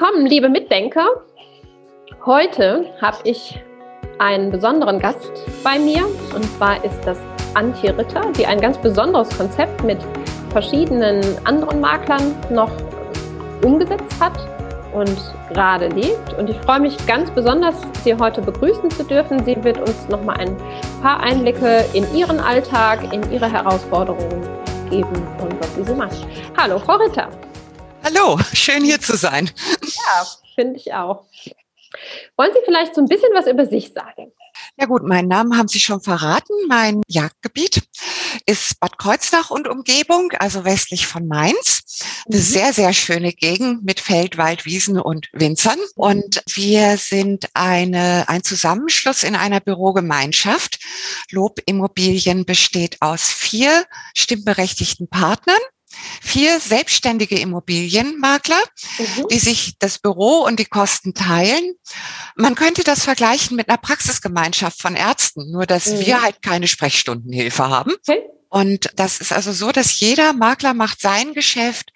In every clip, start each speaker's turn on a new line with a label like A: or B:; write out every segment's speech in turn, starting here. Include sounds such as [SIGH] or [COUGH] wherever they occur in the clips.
A: willkommen, liebe Mitdenker. Heute habe ich einen besonderen Gast bei mir und zwar ist das Antje Ritter, die ein ganz besonderes Konzept mit verschiedenen anderen Maklern noch umgesetzt hat und gerade lebt. Und ich freue mich ganz besonders, Sie heute begrüßen zu dürfen. Sie wird uns noch mal ein paar Einblicke in Ihren Alltag, in Ihre Herausforderungen geben und was Sie so macht. Hallo, Frau Ritter.
B: Hallo, schön hier zu sein.
A: Ja, finde ich auch. Wollen Sie vielleicht so ein bisschen was über sich sagen?
B: Ja gut, meinen Namen haben Sie schon verraten. Mein Jagdgebiet ist Bad Kreuznach und Umgebung, also westlich von Mainz. Eine mhm. sehr, sehr schöne Gegend mit Feld, Wald, Wiesen und Winzern. Und wir sind eine, ein Zusammenschluss in einer Bürogemeinschaft. Lob Immobilien besteht aus vier stimmberechtigten Partnern vier selbstständige Immobilienmakler, mhm. die sich das Büro und die Kosten teilen. Man könnte das vergleichen mit einer Praxisgemeinschaft von Ärzten, nur dass mhm. wir halt keine Sprechstundenhilfe haben. Okay. Und das ist also so, dass jeder Makler macht sein Geschäft,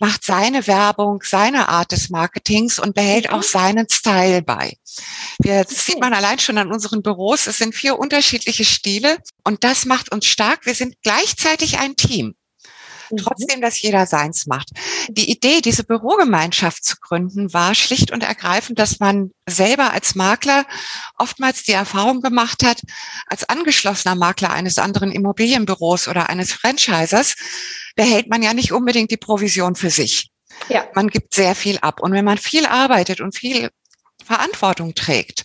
B: macht seine Werbung, seine Art des Marketings und behält mhm. auch seinen Style bei. Wir, das sieht man allein schon an unseren Büros. Es sind vier unterschiedliche Stile und das macht uns stark. Wir sind gleichzeitig ein Team. Mhm. trotzdem, dass jeder seins macht. Die Idee, diese Bürogemeinschaft zu gründen, war schlicht und ergreifend, dass man selber als Makler oftmals die Erfahrung gemacht hat, als angeschlossener Makler eines anderen Immobilienbüros oder eines Franchisers, behält man ja nicht unbedingt die Provision für sich. Ja. Man gibt sehr viel ab. Und wenn man viel arbeitet und viel Verantwortung trägt,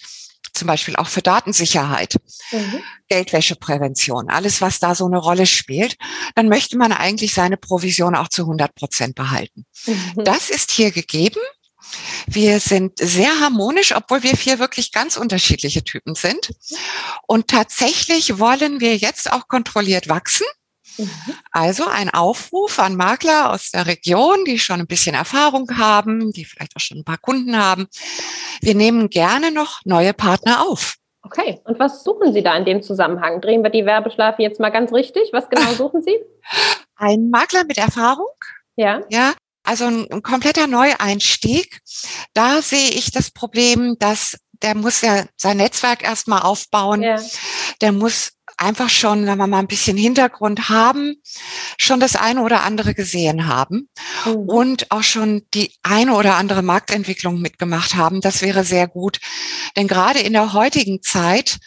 B: zum Beispiel auch für Datensicherheit, mhm. Geldwäscheprävention, alles, was da so eine Rolle spielt, dann möchte man eigentlich seine Provision auch zu 100 Prozent behalten. Mhm. Das ist hier gegeben. Wir sind sehr harmonisch, obwohl wir vier wirklich ganz unterschiedliche Typen sind. Und tatsächlich wollen wir jetzt auch kontrolliert wachsen. Mhm. Also ein Aufruf an Makler aus der Region, die schon ein bisschen Erfahrung haben, die vielleicht auch schon ein paar Kunden haben. Wir nehmen gerne noch neue Partner auf.
A: Okay, und was suchen Sie da in dem Zusammenhang? Drehen wir die Werbeschleife jetzt mal ganz richtig? Was genau [LAUGHS] suchen Sie?
B: Ein Makler mit Erfahrung.
A: Ja.
B: Ja, also ein, ein kompletter Neueinstieg. Da sehe ich das Problem, dass der muss ja sein Netzwerk erstmal aufbauen. Ja. Der muss einfach schon, wenn wir mal ein bisschen Hintergrund haben, schon das eine oder andere gesehen haben mhm. und auch schon die eine oder andere Marktentwicklung mitgemacht haben. Das wäre sehr gut. Denn gerade in der heutigen Zeit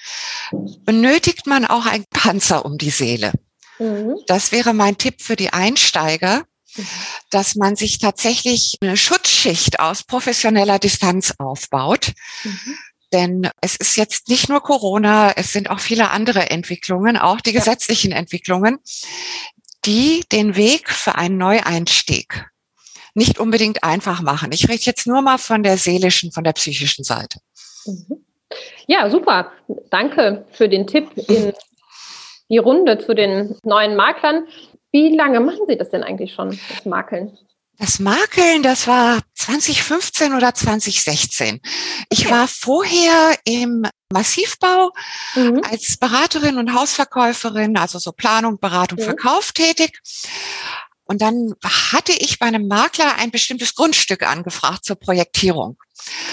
B: benötigt man auch ein Panzer um die Seele. Mhm. Das wäre mein Tipp für die Einsteiger mhm. dass man sich tatsächlich eine Schutzschicht aus professioneller Distanz aufbaut, mhm. Denn es ist jetzt nicht nur Corona, es sind auch viele andere Entwicklungen, auch die gesetzlichen Entwicklungen, die den Weg für einen Neueinstieg nicht unbedingt einfach machen. Ich rede jetzt nur mal von der seelischen, von der psychischen Seite.
A: Mhm. Ja, super. Danke für den Tipp in die Runde zu den neuen Maklern. Wie lange machen Sie das denn eigentlich schon, das Makeln?
B: Das Makeln, das war 2015 oder 2016. Ich war vorher im Massivbau mhm. als Beraterin und Hausverkäuferin, also so Planung, Beratung, mhm. Verkauf tätig. Und dann hatte ich bei einem Makler ein bestimmtes Grundstück angefragt zur Projektierung.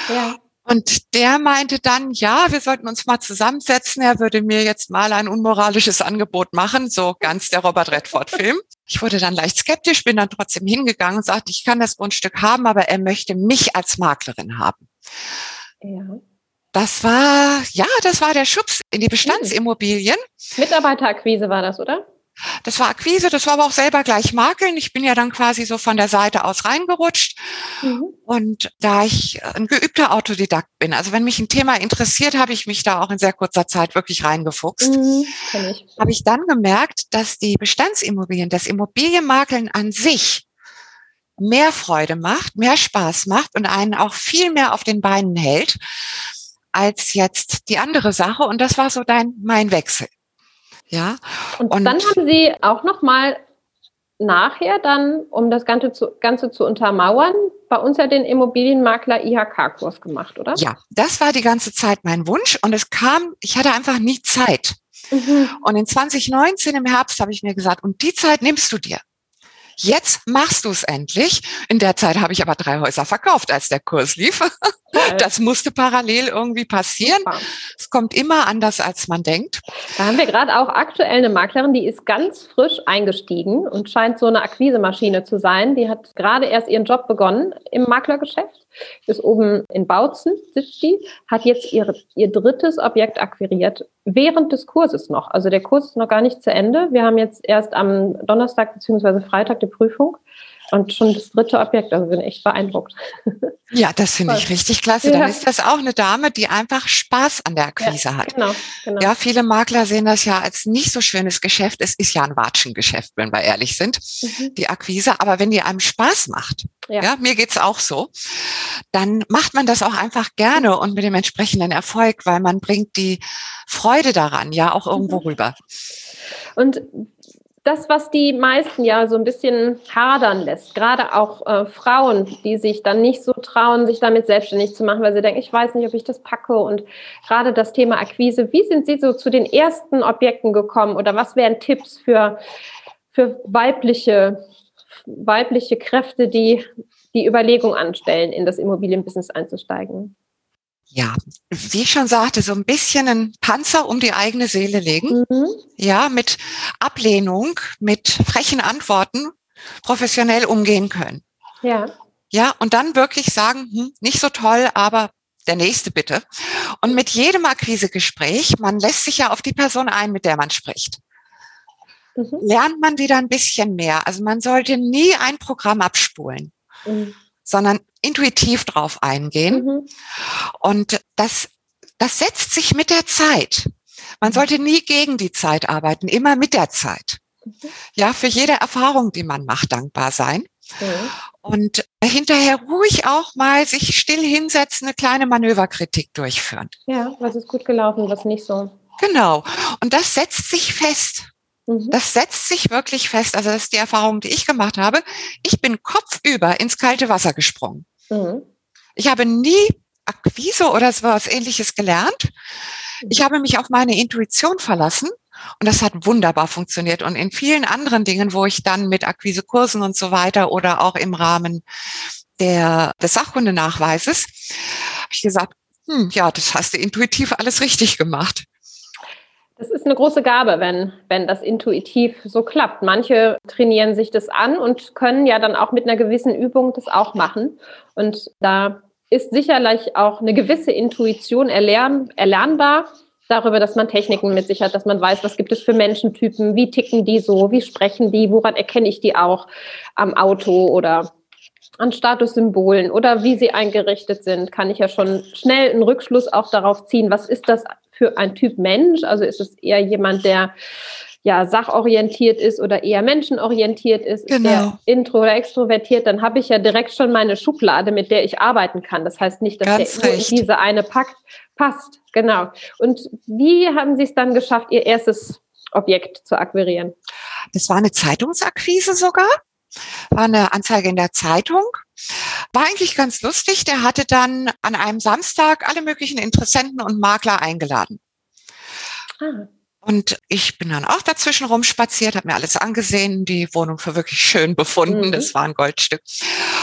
B: Ja. Und der meinte dann, ja, wir sollten uns mal zusammensetzen. Er würde mir jetzt mal ein unmoralisches Angebot machen, so ganz der Robert Redford-Film. Ich wurde dann leicht skeptisch, bin dann trotzdem hingegangen und sagte, ich kann das Grundstück haben, aber er möchte mich als Maklerin haben. Ja. Das war, ja, das war der Schubs in die Bestandsimmobilien.
A: Mitarbeiterakquise war das, oder?
B: Das war Akquise, das war aber auch selber gleich Makeln. Ich bin ja dann quasi so von der Seite aus reingerutscht. Mhm. Und da ich ein geübter Autodidakt bin, also wenn mich ein Thema interessiert, habe ich mich da auch in sehr kurzer Zeit wirklich reingefuchst. Mhm, ich. Habe ich dann gemerkt, dass die Bestandsimmobilien, das Immobilienmakeln an sich mehr Freude macht, mehr Spaß macht und einen auch viel mehr auf den Beinen hält als jetzt die andere Sache. Und das war so dein, mein Wechsel. Ja.
A: Und, und dann haben Sie auch noch mal nachher dann, um das Ganze zu, Ganze zu untermauern, bei uns ja den Immobilienmakler IHK-Kurs gemacht, oder?
B: Ja, das war die ganze Zeit mein Wunsch und es kam, ich hatte einfach nie Zeit. Mhm. Und in 2019 im Herbst habe ich mir gesagt, und die Zeit nimmst du dir. jetzt machst du es endlich. In der Zeit habe ich aber drei Häuser verkauft, als der Kurs lief. [LAUGHS] Das musste parallel irgendwie passieren. Es kommt immer anders, als man denkt.
A: Da haben wir gerade auch aktuell eine Maklerin, die ist ganz frisch eingestiegen und scheint so eine Akquisemaschine zu sein. Die hat gerade erst ihren Job begonnen im Maklergeschäft, ist oben in Bautzen, sitzt die, hat jetzt ihre, ihr drittes Objekt akquiriert, während des Kurses noch. Also der Kurs ist noch gar nicht zu Ende. Wir haben jetzt erst am Donnerstag bzw. Freitag die Prüfung. Und schon das dritte Objekt, also bin echt beeindruckt. [LAUGHS]
B: Ja, das finde ich richtig klasse. Dann ist das auch eine Dame, die einfach Spaß an der Akquise ja, hat. Genau, genau. Ja, viele Makler sehen das ja als nicht so schönes Geschäft. Es ist ja ein Watschengeschäft, wenn wir ehrlich sind, mhm. die Akquise. Aber wenn die einem Spaß macht, ja, ja mir geht's auch so, dann macht man das auch einfach gerne und mit dem entsprechenden Erfolg, weil man bringt die Freude daran ja auch irgendwo mhm. rüber.
A: Und das, was die meisten ja so ein bisschen hadern lässt, gerade auch äh, Frauen, die sich dann nicht so trauen, sich damit selbstständig zu machen, weil sie denken, ich weiß nicht, ob ich das packe. Und gerade das Thema Akquise, wie sind Sie so zu den ersten Objekten gekommen oder was wären Tipps für, für weibliche, weibliche Kräfte, die die Überlegung anstellen, in das Immobilienbusiness einzusteigen?
B: Ja, wie ich schon sagte, so ein bisschen einen Panzer um die eigene Seele legen. Mhm. Ja, mit Ablehnung, mit frechen Antworten professionell umgehen können. Ja. Ja, und dann wirklich sagen, hm, nicht so toll, aber der nächste bitte. Und mit jedem Akquisegespräch, man lässt sich ja auf die Person ein, mit der man spricht. Mhm. Lernt man wieder ein bisschen mehr. Also man sollte nie ein Programm abspulen. Mhm sondern intuitiv drauf eingehen. Mhm. Und das, das setzt sich mit der Zeit. Man sollte nie gegen die Zeit arbeiten, immer mit der Zeit. Mhm. Ja, für jede Erfahrung, die man macht, dankbar sein. Mhm. Und hinterher ruhig auch mal sich still hinsetzen, eine kleine Manöverkritik durchführen.
A: Ja, was ist gut gelaufen, was nicht so.
B: Genau. Und das setzt sich fest. Mhm. Das setzt sich wirklich fest. Also das ist die Erfahrung, die ich gemacht habe. Ich bin kopfüber ins kalte Wasser gesprungen. Mhm. Ich habe nie Akquise oder so was ähnliches gelernt. Mhm. Ich habe mich auf meine Intuition verlassen und das hat wunderbar funktioniert. Und in vielen anderen Dingen, wo ich dann mit Akquisekursen und so weiter oder auch im Rahmen der, des Sachkundenachweises, habe ich gesagt, hm, ja, das hast du intuitiv alles richtig gemacht.
A: Das ist eine große Gabe, wenn, wenn das intuitiv so klappt. Manche trainieren sich das an und können ja dann auch mit einer gewissen Übung das auch machen. Und da ist sicherlich auch eine gewisse Intuition erlern, erlernbar darüber, dass man Techniken mit sich hat, dass man weiß, was gibt es für Menschentypen, wie ticken die so, wie sprechen die, woran erkenne ich die auch am Auto oder an Statussymbolen oder wie sie eingerichtet sind, kann ich ja schon schnell einen Rückschluss auch darauf ziehen, was ist das für ein Typ Mensch? Also ist es eher jemand, der ja sachorientiert ist oder eher menschenorientiert ist, genau. ist der genau. intro oder extrovertiert, dann habe ich ja direkt schon meine Schublade, mit der ich arbeiten kann. Das heißt nicht, dass Ganz der in diese eine packt, passt. Genau. Und wie haben Sie es dann geschafft, Ihr erstes Objekt zu akquirieren?
B: Das war eine Zeitungsakquise sogar war eine Anzeige in der Zeitung. War eigentlich ganz lustig. Der hatte dann an einem Samstag alle möglichen Interessenten und Makler eingeladen. Ah. Und ich bin dann auch dazwischen rumspaziert, habe mir alles angesehen, die Wohnung für wirklich schön befunden. Mhm. Das war ein Goldstück.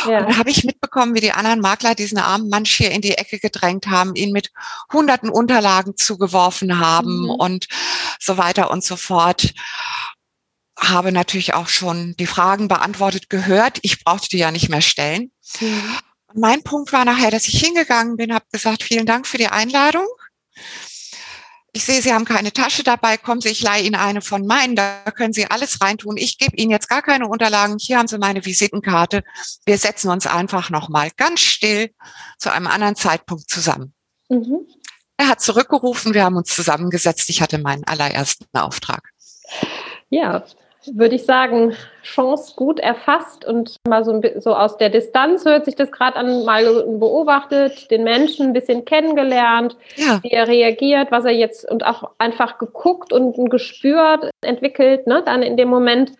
B: Ja. Und dann habe ich mitbekommen, wie die anderen Makler diesen armen Mann hier in die Ecke gedrängt haben, ihn mit hunderten Unterlagen zugeworfen haben mhm. und so weiter und so fort habe natürlich auch schon die Fragen beantwortet gehört. Ich brauchte die ja nicht mehr stellen. Mhm. Mein Punkt war nachher, dass ich hingegangen bin, habe gesagt, vielen Dank für die Einladung. Ich sehe, Sie haben keine Tasche dabei. Kommen Sie, ich leihe Ihnen eine von meinen. Da können Sie alles reintun. Ich gebe Ihnen jetzt gar keine Unterlagen. Hier haben Sie meine Visitenkarte. Wir setzen uns einfach nochmal ganz still zu einem anderen Zeitpunkt zusammen. Mhm. Er hat zurückgerufen. Wir haben uns zusammengesetzt. Ich hatte meinen allerersten Auftrag.
A: Ja, würde ich sagen, Chance gut erfasst und mal so, so aus der Distanz hört sich das gerade an, mal beobachtet, den Menschen ein bisschen kennengelernt, ja. wie er reagiert, was er jetzt und auch einfach geguckt und ein Gespür entwickelt, ne, dann in dem Moment.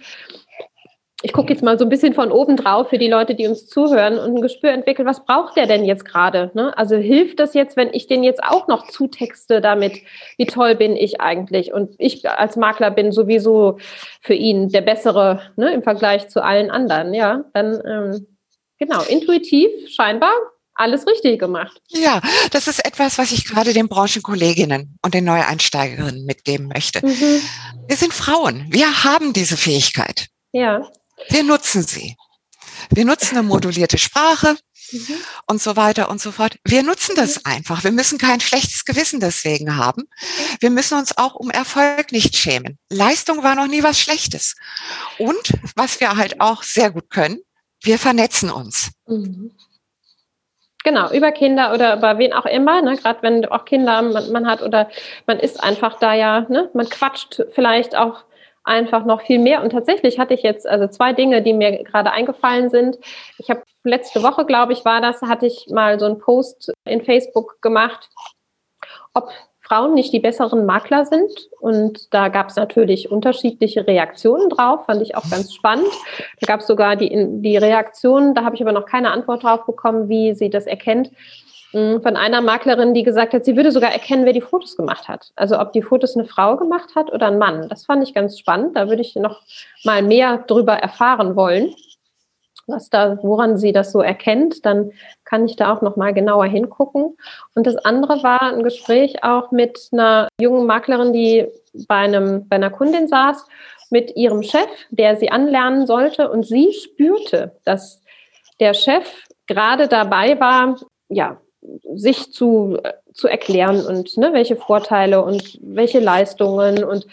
A: Ich gucke jetzt mal so ein bisschen von oben drauf für die Leute, die uns zuhören und ein Gespür entwickeln, was braucht der denn jetzt gerade? Ne? Also hilft das jetzt, wenn ich den jetzt auch noch zutexte damit, wie toll bin ich eigentlich? Und ich als Makler bin sowieso für ihn der bessere ne, im Vergleich zu allen anderen. Ja, dann ähm, genau, intuitiv scheinbar alles richtig gemacht.
B: Ja, das ist etwas, was ich gerade den Branchenkolleginnen und den Neueinsteigerinnen mitgeben möchte. Mhm. Wir sind Frauen. Wir haben diese Fähigkeit.
A: Ja.
B: Wir nutzen sie. Wir nutzen eine modulierte Sprache mhm. und so weiter und so fort. Wir nutzen das mhm. einfach. Wir müssen kein schlechtes Gewissen deswegen haben. Wir müssen uns auch um Erfolg nicht schämen. Leistung war noch nie was Schlechtes. Und was wir halt auch sehr gut können, wir vernetzen uns. Mhm.
A: Genau, über Kinder oder über wen auch immer, ne? gerade wenn auch Kinder man, man, hat oder man ist einfach da ja, ne? man quatscht vielleicht auch einfach noch viel mehr. Und tatsächlich hatte ich jetzt also zwei Dinge, die mir gerade eingefallen sind. Ich habe letzte Woche, glaube ich, war das, hatte ich mal so einen Post in Facebook gemacht, ob Frauen nicht die besseren Makler sind. Und da gab es natürlich unterschiedliche Reaktionen drauf, fand ich auch ganz spannend. Da gab es sogar die, die Reaktionen, da habe ich aber noch keine Antwort drauf bekommen, wie sie das erkennt, von einer Maklerin, die gesagt hat, sie würde sogar erkennen, wer die Fotos gemacht hat. Also ob die Fotos eine Frau gemacht hat oder ein Mann. Das fand ich ganz spannend. Da würde ich noch mal mehr drüber erfahren wollen, was da, woran sie das so erkennt. Dann kann ich da auch noch mal genauer hingucken. Und das andere war ein Gespräch auch mit einer jungen Maklerin, die bei einem bei einer Kundin saß mit ihrem Chef, der sie anlernen sollte, und sie spürte, dass der Chef gerade dabei war, ja, sich zu, zu erklären und ne, welche Vorteile und welche Leistungen und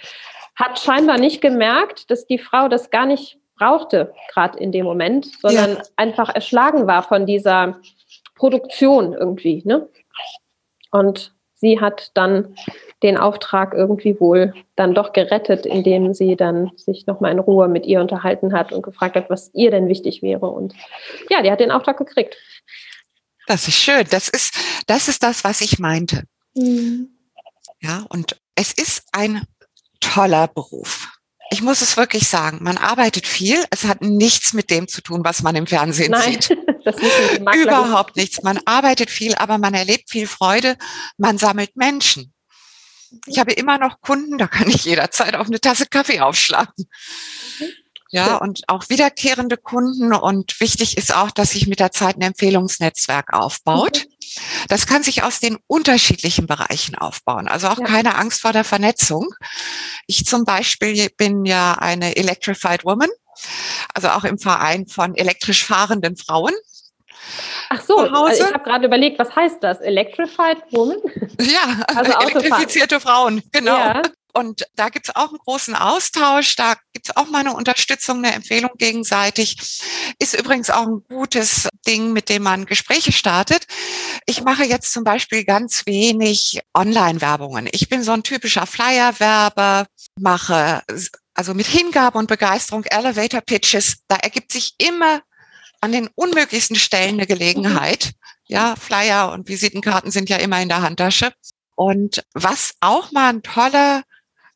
A: hat scheinbar nicht gemerkt, dass die Frau das gar nicht brauchte, gerade in dem Moment, sondern ja. einfach erschlagen war von dieser Produktion irgendwie. Ne? Und sie hat dann den Auftrag irgendwie wohl dann doch gerettet, indem sie dann sich nochmal in Ruhe mit ihr unterhalten hat und gefragt hat, was ihr denn wichtig wäre. Und ja, die hat den Auftrag gekriegt.
B: Das ist schön. Das ist, das ist das, was ich meinte. Mhm. Ja, und es ist ein toller Beruf. Ich muss es wirklich sagen. Man arbeitet viel. Es hat nichts mit dem zu tun, was man im Fernsehen Nein, sieht. [LAUGHS] Das ist Überhaupt nichts. Man arbeitet viel, aber man erlebt viel Freude. Man sammelt Menschen. Ich habe immer noch Kunden, da kann ich jederzeit auf eine Tasse Kaffee aufschlagen. Ja, und auch wiederkehrende Kunden. Und wichtig ist auch, dass sich mit der Zeit ein Empfehlungsnetzwerk aufbaut. Mhm. Das kann sich aus den unterschiedlichen Bereichen aufbauen. Also auch ja. keine Angst vor der Vernetzung. Ich zum Beispiel bin ja eine Electrified Woman, also auch im Verein von elektrisch fahrenden Frauen.
A: Ach so, also ich habe gerade überlegt, was heißt das? Electrified Woman?
B: Ja, also elektrifizierte Frauen, genau. Ja. Und da gibt's auch einen großen Austausch, da gibt's auch mal eine Unterstützung, eine Empfehlung gegenseitig. Ist übrigens auch ein gutes Ding, mit dem man Gespräche startet. Ich mache jetzt zum Beispiel ganz wenig Online-Werbungen. Ich bin so ein typischer Flyer-Werber, mache also mit Hingabe und Begeisterung Elevator Pitches. Da ergibt sich immer an den unmöglichsten Stellen eine Gelegenheit. Ja, Flyer und Visitenkarten sind ja immer in der Handtasche. Und was auch mal ein toller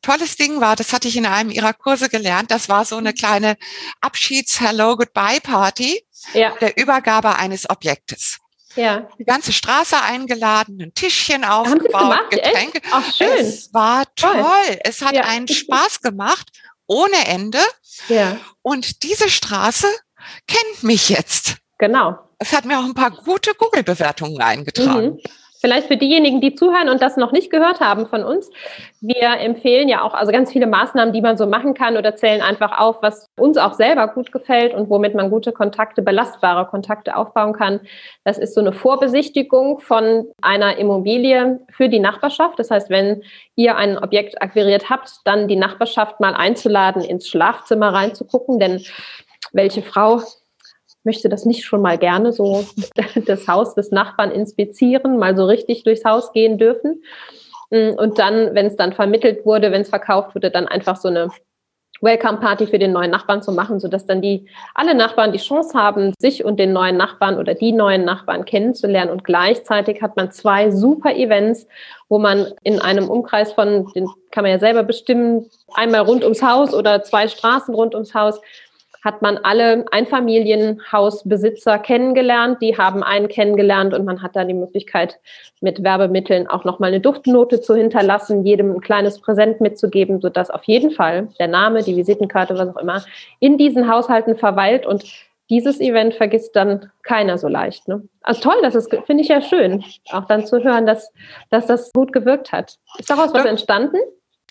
B: tolles Ding war, das hatte ich in einem ihrer Kurse gelernt, das war so eine kleine Abschieds-Hello-Goodbye-Party ja. der Übergabe eines Objektes. Ja. Die ganze Straße eingeladen, ein Tischchen aufgebaut, Getränke.
A: Ach, schön.
B: Es war toll. toll. Es hat ja. einen [LAUGHS] Spaß gemacht, ohne Ende. Ja. Und diese Straße kennt mich jetzt.
A: Genau.
B: Es hat mir auch ein paar gute Google-Bewertungen eingetragen. Mhm.
A: Vielleicht für diejenigen, die zuhören und das noch nicht gehört haben von uns. Wir empfehlen ja auch also ganz viele Maßnahmen, die man so machen kann oder zählen einfach auf, was uns auch selber gut gefällt und womit man gute Kontakte, belastbare Kontakte aufbauen kann. Das ist so eine Vorbesichtigung von einer Immobilie für die Nachbarschaft. Das heißt, wenn ihr ein Objekt akquiriert habt, dann die Nachbarschaft mal einzuladen, ins Schlafzimmer reinzugucken, denn welche Frau möchte das nicht schon mal gerne so [LAUGHS] das Haus des Nachbarn inspizieren, mal so richtig durchs Haus gehen dürfen. Mm, und dann, wenn es dann vermittelt wurde, wenn es verkauft wurde, dann einfach so eine Welcome Party für den neuen Nachbarn zu machen, sodass dann die alle Nachbarn die Chance haben, sich und den neuen Nachbarn oder die neuen Nachbarn kennenzulernen. Und gleichzeitig hat man zwei super Events, wo man in einem Umkreis von, den kann man ja selber bestimmen, einmal rund ums Haus oder zwei Straßen rund ums Haus, hat man alle Einfamilienhausbesitzer kennengelernt. Die haben einen kennengelernt und man hat da die Möglichkeit, mit Werbemitteln auch nochmal eine Duftnote zu hinterlassen, jedem ein kleines Präsent mitzugeben, sodass auf jeden Fall der Name, die Visitenkarte, was auch immer, in diesen Haushalten verweilt und dieses Event vergisst dann keiner so leicht. Ne? Also toll, das ist, finde ich ja schön, auch dann zu hören, dass, dass das gut gewirkt hat. Ist daraus was entstanden?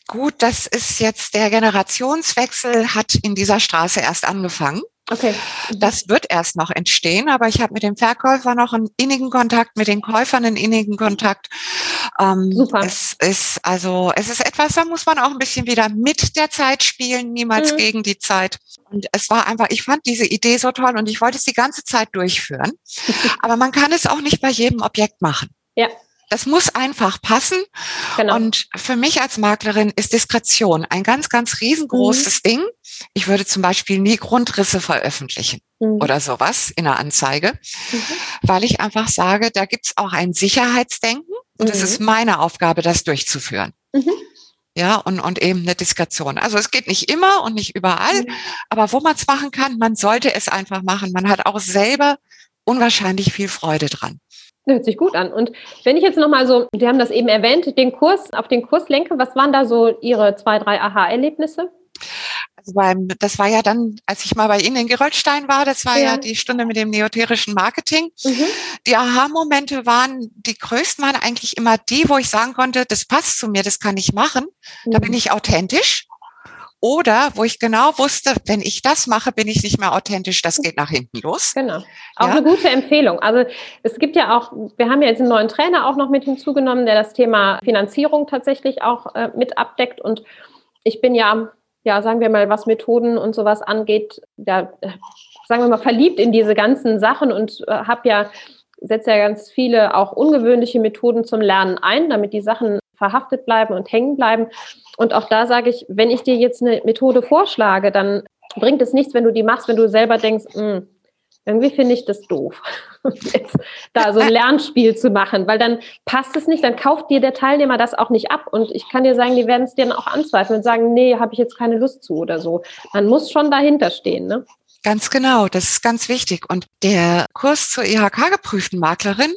B: Gut, das ist jetzt der Generationswechsel hat in dieser Straße erst angefangen. Okay. Das wird erst noch entstehen, aber ich habe mit dem Verkäufer noch einen innigen Kontakt, mit den Käufern einen innigen Kontakt. Ähm, Super. Es ist also, es ist etwas, da muss man auch ein bisschen wieder mit der Zeit spielen, niemals mhm. gegen die Zeit. Und es war einfach, ich fand diese Idee so toll und ich wollte es die ganze Zeit durchführen. [LAUGHS] aber man kann es auch nicht bei jedem Objekt machen. Ja. Das muss einfach passen. Genau. Und für mich als Maklerin ist Diskretion ein ganz, ganz riesengroßes mhm. Ding. Ich würde zum Beispiel nie Grundrisse veröffentlichen mhm. oder sowas in der Anzeige, mhm. weil ich einfach sage, da gibt's auch ein Sicherheitsdenken und es ist mhm. meine Aufgabe, das durchzuführen. Mhm. Ja, und, und eben eine Diskretion. Also es geht nicht immer und nicht überall, mhm. aber wo man es machen kann, man sollte es einfach machen. Man hat auch selber unwahrscheinlich viel Freude dran.
A: Hört sich gut an. Und wenn ich jetzt nochmal so, Sie haben das eben erwähnt, den Kurs, auf den Kurs lenke, was waren da so Ihre zwei, drei Aha-Erlebnisse?
B: Also beim, das war ja dann, als ich mal bei Ihnen in Gerolstein war, das war ja, ja die Stunde mit dem neoterischen Marketing. Mhm. Die Aha-Momente waren, die größten waren eigentlich immer die, wo ich sagen konnte, das passt zu mir, das kann ich machen. Mhm. Da bin ich authentisch. Oder wo ich genau wusste, wenn ich das mache, bin ich nicht mehr authentisch, das geht nach hinten los.
A: Genau. Auch ja. eine gute Empfehlung. Also es gibt ja auch, wir haben ja jetzt einen neuen Trainer auch noch mit hinzugenommen, der das Thema Finanzierung tatsächlich auch äh, mit abdeckt. Und ich bin ja, ja, sagen wir mal, was Methoden und sowas angeht, ja, sagen wir mal, verliebt in diese ganzen Sachen und äh, habe ja setze ja ganz viele auch ungewöhnliche Methoden zum Lernen ein, damit die Sachen verhaftet bleiben und hängen bleiben. Und auch da sage ich, wenn ich dir jetzt eine Methode vorschlage, dann bringt es nichts, wenn du die machst, wenn du selber denkst, hm, irgendwie finde ich das doof, [LAUGHS] jetzt da so ein Lernspiel zu machen, weil dann passt es nicht, dann kauft dir der Teilnehmer das auch nicht ab. Und ich kann dir sagen, die werden es dir dann auch anzweifeln und sagen, nee, habe ich jetzt keine Lust zu oder so. Man muss schon dahinter stehen. Ne?
B: Ganz genau, das ist ganz wichtig. Und der Kurs zur IHK-geprüften Maklerin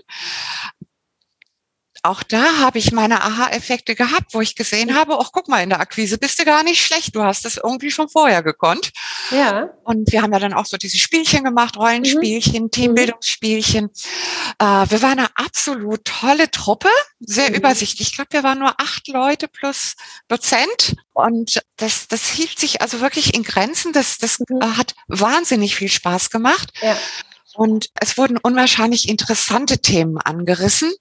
B: auch da habe ich meine Aha-Effekte gehabt, wo ich gesehen habe, ach guck mal, in der Akquise bist du gar nicht schlecht, du hast das irgendwie schon vorher gekonnt. Ja. Und wir haben ja dann auch so diese Spielchen gemacht, Rollenspielchen, mhm. Teambildungsspielchen. Äh, wir waren eine absolut tolle Truppe, sehr mhm. übersichtlich. Ich glaube, wir waren nur acht Leute plus Dozent. Und das, das hielt sich also wirklich in Grenzen. Das, das mhm. Äh, hat wahnsinnig viel Spaß gemacht. Ja. Und es wurden unwahrscheinlich interessante Themen angerissen.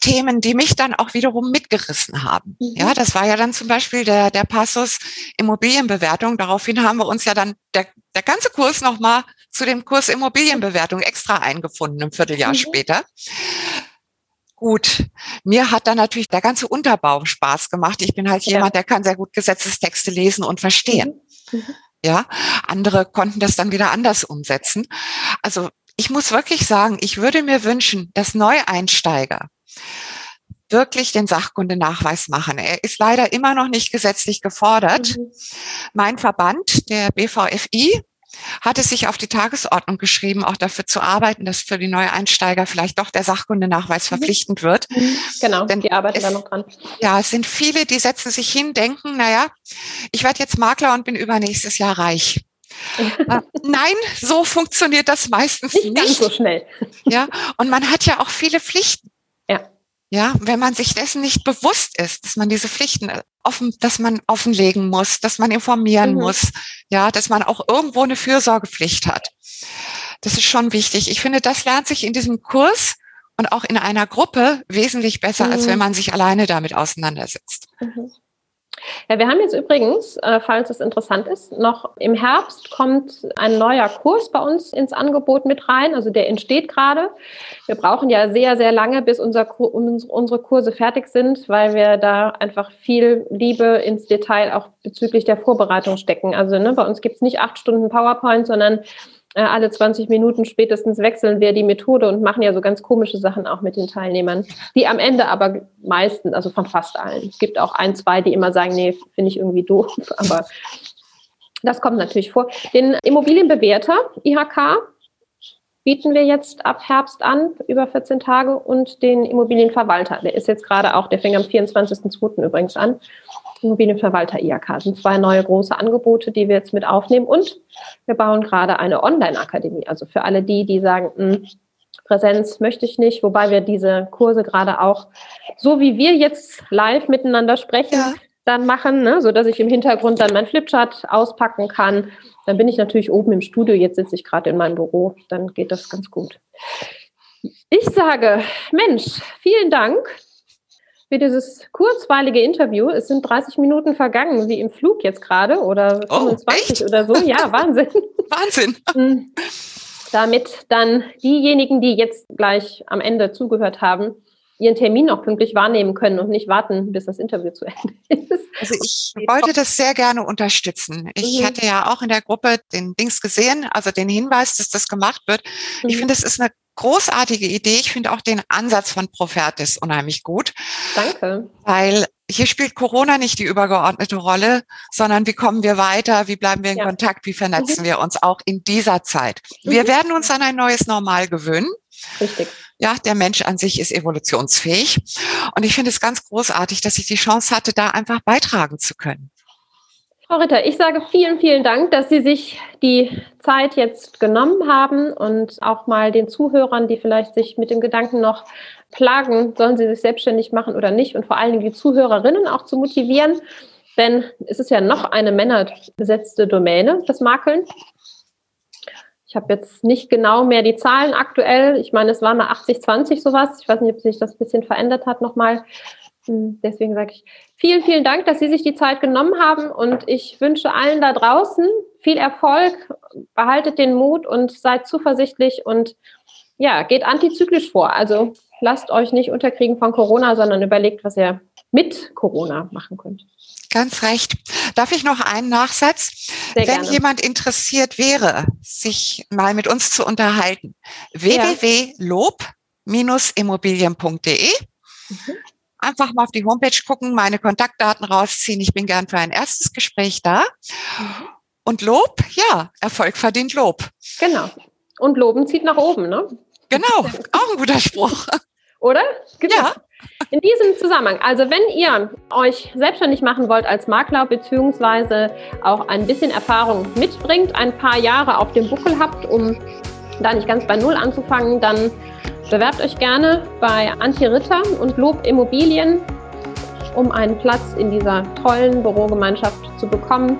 B: Themen, die mich dann auch wiederum mitgerissen haben. Mhm. Ja, das war ja dann zum Beispiel der, der Passus Immobilienbewertung. Daraufhin haben wir uns ja dann der, der ganze Kurs nochmal zu dem Kurs Immobilienbewertung extra eingefunden, ein Vierteljahr mhm. später. Gut, mir hat dann natürlich der ganze Unterbau Spaß gemacht. Ich bin halt ja. jemand, der kann sehr gut Gesetzestexte lesen und verstehen. Mhm. mhm. Ja, andere konnten das dann wieder anders umsetzen. Also ich muss wirklich sagen, ich würde mir wünschen, dass Neueinsteiger wirklich den Sachkundenachweis machen. Er ist leider immer noch nicht gesetzlich gefordert. Mhm. Mein Verband, der BVFI, hat es sich auf die Tagesordnung geschrieben, auch dafür zu arbeiten, dass für die Neueinsteiger vielleicht doch der Sachkundenachweis mhm. verpflichtend wird.
A: Mhm. Genau, Denn die arbeiten es, da noch dran.
B: Ja, es sind viele, die setzen sich hin, denken, naja, ich werde jetzt Makler und bin übernächstes Jahr reich. Äh, nein, so funktioniert das meistens nicht. Nicht
A: ganz so schnell.
B: Ja, und man hat ja auch viele Pflichten.
A: Ja.
B: Ja, wenn man sich dessen nicht bewusst ist, dass man diese Pflichten äh, offen, dass man offenlegen muss, dass man informieren mhm. muss, ja, dass man auch irgendwo eine Fürsorgepflicht hat. Das ist schon wichtig. Ich finde, das lernt sich in diesem Kurs und auch in einer Gruppe wesentlich besser, mhm. als wenn man sich alleine damit auseinandersetzt. Mhm.
A: Ja, wir haben jetzt übrigens, äh, falls es interessant ist, noch im Herbst kommt ein neuer Kurs bei uns ins Angebot mit rein. Also der entsteht gerade. Wir brauchen ja sehr, sehr lange, bis unser, unsere Kurse fertig sind, weil wir da einfach viel Liebe ins Detail auch bezüglich der Vorbereitung stecken. Also ne, bei uns gibt es nicht acht Stunden PowerPoint, sondern alle 20 Minuten spätestens wechseln wir die Methode und machen ja so ganz komische Sachen auch mit den Teilnehmern, die am Ende aber meistens, also von fast allen. Es gibt auch ein, zwei, die immer sagen, nee, finde ich irgendwie doof, [LAUGHS] aber Das kommt natürlich vor. Den Immobilienbewerter, IHK, bieten wir jetzt ab Herbst an, über 14 Tage, und den Immobilienverwalter. Der ist jetzt gerade auch, der fängt am 24.02. übrigens an. Immobilienverwalter IHK das sind zwei neue große Angebote, die wir jetzt mit aufnehmen. Und wir bauen gerade eine Online-Akademie. Also für alle die, die sagen, mh, hm, Präsenz möchte ich nicht, wobei wir diese Kurse gerade auch, so wie wir jetzt live miteinander sprechen, ja. dann machen, ne, so dass ich im Hintergrund dann mein Flipchart auspacken kann. Dann bin ich natürlich oben im Studio, jetzt sitze ich gerade in meinem Büro, dann geht das ganz gut. Ich sage, Mensch, vielen Dank für dieses kurzweilige Interview. Es sind 30 Minuten vergangen, wie im Flug jetzt gerade, oder 25 oh, oder so. Ja, [LAUGHS] Wahnsinn.
B: Wahnsinn.
A: Hm damit dann diejenigen, die jetzt gleich am Ende zugehört haben, ihren Termin auch pünktlich wahrnehmen können und nicht warten, bis das Interview zu Ende [LAUGHS] ist.
B: Also ich [LAUGHS] wollte das sehr gerne unterstützen. Ich mhm. hatte ja auch in der Gruppe den Dings gesehen, also den Hinweis, dass das gemacht wird. Mhm. Ich finde, es ist eine großartige Idee. Ich finde auch den Ansatz von Profertis unheimlich gut.
A: Danke.
B: Weil hier spielt Corona nicht die übergeordnete Rolle, sondern wie kommen wir weiter, wie bleiben wir in ja. Kontakt, wie vernetzen mhm. wir uns auch in dieser Zeit. Mhm. Wir werden uns an ein neues Normal gewöhnen.
A: Richtig.
B: Ja, der Mensch an sich ist evolutionsfähig. Und ich finde es ganz großartig, dass ich die Chance hatte, da einfach beitragen zu können.
A: Frau Ritter, ich sage vielen, vielen Dank, dass Sie sich die Zeit jetzt genommen haben und auch mal den Zuhörern, die vielleicht sich mit dem Gedanken noch plagen, sollen sie sich selbstständig machen oder nicht und vor allen Dingen die Zuhörerinnen auch zu motivieren. Denn es ist ja noch eine männerbesetzte Domäne, das Makeln. Ich habe jetzt nicht genau mehr die Zahlen aktuell. Ich meine, es war mal 80-20 sowas. Ich weiß nicht, ob sich das ein bisschen verändert hat nochmal. Hm, deswegen sage ich vielen, vielen Dank, dass Sie sich die Zeit genommen haben und ich wünsche allen da draußen viel Erfolg, behaltet den Mut und seid zuversichtlich und ja, geht antizyklisch vor. Also lasst euch nicht unterkriegen von Corona, sondern überlegt, was ihr mit Corona machen könnt.
B: Ganz recht. Darf ich noch einen Nachsatz? Sehr Wenn gerne. jemand interessiert wäre, sich mal mit uns zu unterhalten, ja. www.lob-immobilien.de. Mhm einfach mal auf die Homepage gucken, meine Kontaktdaten rausziehen. Ich bin gern für ein erstes Gespräch da. Mhm. Und Lob, ja, Erfolg verdient Lob.
A: Genau. Und Loben zieht nach oben, ne?
B: Genau, [LAUGHS] auch ein guter Spruch.
A: Oder? Genau. Ja. In diesem Zusammenhang, also wenn ihr euch selbstständig machen wollt als Makler, beziehungsweise auch ein bisschen Erfahrung mitbringt, ein paar Jahre auf dem Buckel habt, um da nicht ganz bei Null anzufangen, dann Bewerbt euch gerne bei Anti Ritter und Lob Immobilien, um einen Platz in dieser tollen Bürogemeinschaft zu bekommen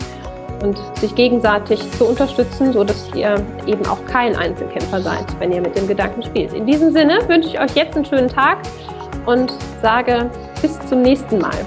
A: und sich gegenseitig zu unterstützen, sodass ihr eben auch kein Einzelkämpfer seid, wenn ihr mit dem Gedanken spielt. In diesem Sinne wünsche ich euch jetzt einen schönen Tag und sage bis zum nächsten Mal.